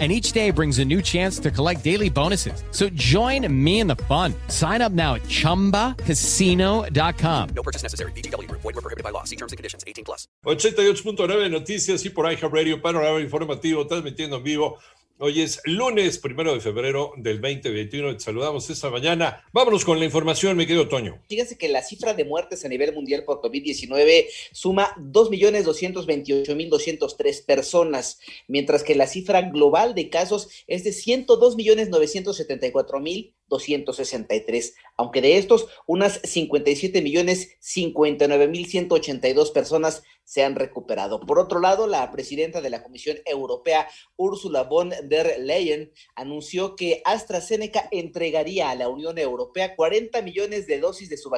and each day brings a new chance to collect daily bonuses. So join me in the fun. Sign up now at ChumbaCasino.com. No purchase necessary. BGW. Void were prohibited by law. See terms and conditions. 18 plus. 88.9 Noticias y por iHeart Radio, panorama informativo, transmitiendo en vivo Hoy es lunes, primero de febrero del 2021. Te saludamos esta mañana. Vámonos con la información, mi querido Toño. Fíjense que la cifra de muertes a nivel mundial por COVID-19 suma 2.228.203 personas, mientras que la cifra global de casos es de 102.974.000 263, aunque de estos, unas 57 millones 59 mil 182 personas se han recuperado. Por otro lado, la presidenta de la Comisión Europea, Ursula von der Leyen, anunció que AstraZeneca entregaría a la Unión Europea 40 millones de dosis de su,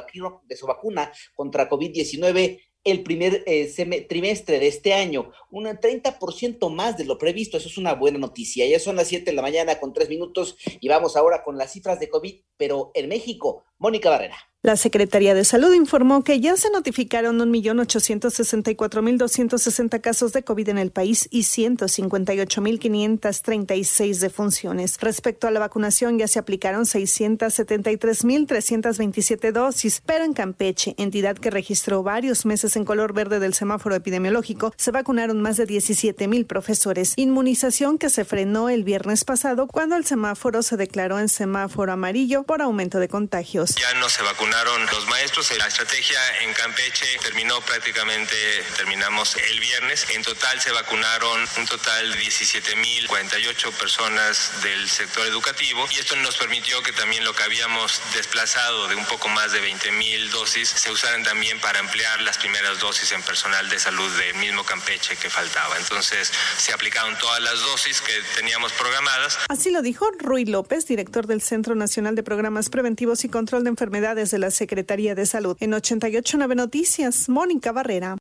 de su vacuna contra COVID-19 el primer eh, trimestre de este año, un 30% más de lo previsto. Eso es una buena noticia. Ya son las 7 de la mañana con 3 minutos y vamos ahora con las cifras de COVID, pero en México, Mónica Barrera. La Secretaría de Salud informó que ya se notificaron 1.864.260 casos de COVID en el país y 158.536 defunciones. Respecto a la vacunación, ya se aplicaron 673.327 dosis, pero en Campeche, entidad que registró varios meses en color verde del semáforo epidemiológico, se vacunaron más de 17.000 profesores. Inmunización que se frenó el viernes pasado cuando el semáforo se declaró en semáforo amarillo por aumento de contagios. Ya no se vacunaron los maestros. La estrategia en Campeche terminó prácticamente, terminamos el viernes. En total se vacunaron un total de 17.048 personas del sector educativo y esto nos permitió que también lo que habíamos desplazado de un poco más de 20.000 dosis se usaran también para ampliar las primeras dosis en personal de salud del mismo Campeche que faltaba. Entonces se aplicaron todas las dosis que teníamos programadas. Así lo dijo Rui López, director del Centro Nacional de Programas Preventivos y Control de Enfermedades de la Secretaría de Salud. En 889 Noticias, Mónica Barrera.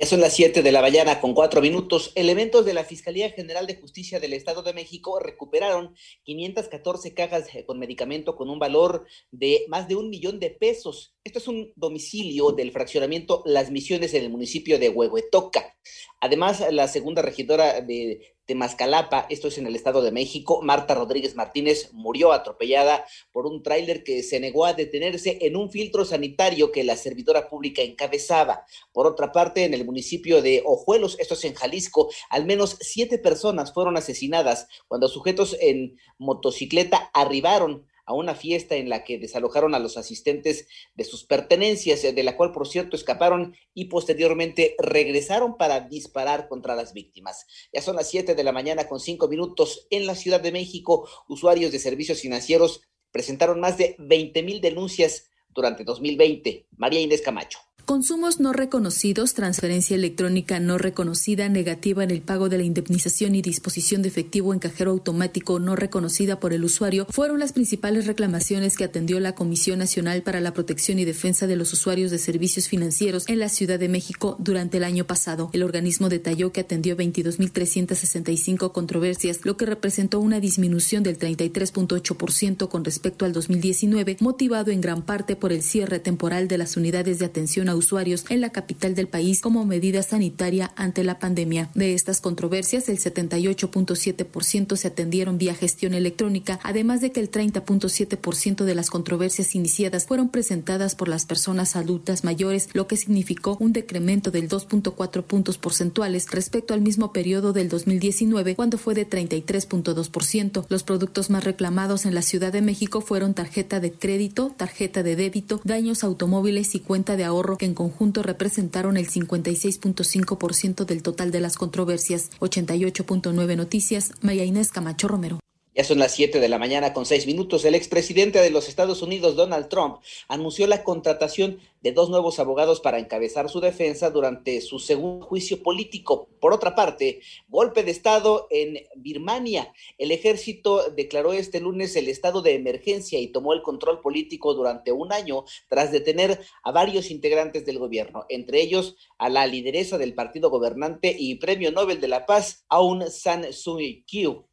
Ya son las 7 de la mañana con cuatro minutos. Elementos de la Fiscalía General de Justicia del Estado de México recuperaron 514 cajas con medicamento con un valor de más de un millón de pesos. Esto es un domicilio del fraccionamiento Las Misiones en el municipio de Huehuetoca. Además, la segunda regidora de Mascalapa, esto es en el Estado de México, Marta Rodríguez Martínez murió atropellada por un tráiler que se negó a detenerse en un filtro sanitario que la servidora pública encabezaba. Por otra parte, en el municipio de Ojuelos, esto es en Jalisco, al menos siete personas fueron asesinadas cuando sujetos en motocicleta arribaron a una fiesta en la que desalojaron a los asistentes de sus pertenencias, de la cual, por cierto, escaparon y posteriormente regresaron para disparar contra las víctimas. Ya son las 7 de la mañana con 5 minutos en la Ciudad de México. Usuarios de servicios financieros presentaron más de 20 mil denuncias durante 2020. María Inés Camacho. Consumos no reconocidos, transferencia electrónica no reconocida, negativa en el pago de la indemnización y disposición de efectivo en cajero automático no reconocida por el usuario fueron las principales reclamaciones que atendió la Comisión Nacional para la Protección y Defensa de los Usuarios de Servicios Financieros en la Ciudad de México durante el año pasado. El organismo detalló que atendió 22.365 controversias, lo que representó una disminución del 33.8% con respecto al 2019, motivado en gran parte por el cierre temporal de las unidades de atención usuarios en la capital del país como medida sanitaria ante la pandemia. De estas controversias, el 78.7% se atendieron vía gestión electrónica, además de que el 30.7% de las controversias iniciadas fueron presentadas por las personas adultas mayores, lo que significó un decremento del 2.4 puntos porcentuales respecto al mismo periodo del 2019, cuando fue de 33.2%. Los productos más reclamados en la Ciudad de México fueron tarjeta de crédito, tarjeta de débito, daños automóviles y cuenta de ahorro que en conjunto representaron el 56.5% del total de las controversias. 88.9 Noticias, María Inés Camacho Romero. Ya son las 7 de la mañana con 6 minutos. El expresidente de los Estados Unidos, Donald Trump, anunció la contratación de dos nuevos abogados para encabezar su defensa durante su segundo juicio político. Por otra parte, golpe de Estado en Birmania. El ejército declaró este lunes el estado de emergencia y tomó el control político durante un año tras detener a varios integrantes del gobierno, entre ellos a la lideresa del partido gobernante y premio Nobel de la Paz, Aung San Suu Kyi.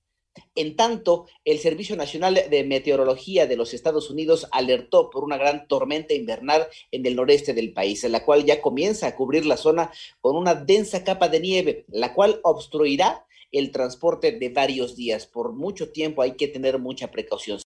En tanto, el Servicio Nacional de Meteorología de los Estados Unidos alertó por una gran tormenta invernal en el noreste del país, la cual ya comienza a cubrir la zona con una densa capa de nieve, la cual obstruirá el transporte de varios días. Por mucho tiempo hay que tener mucha precaución.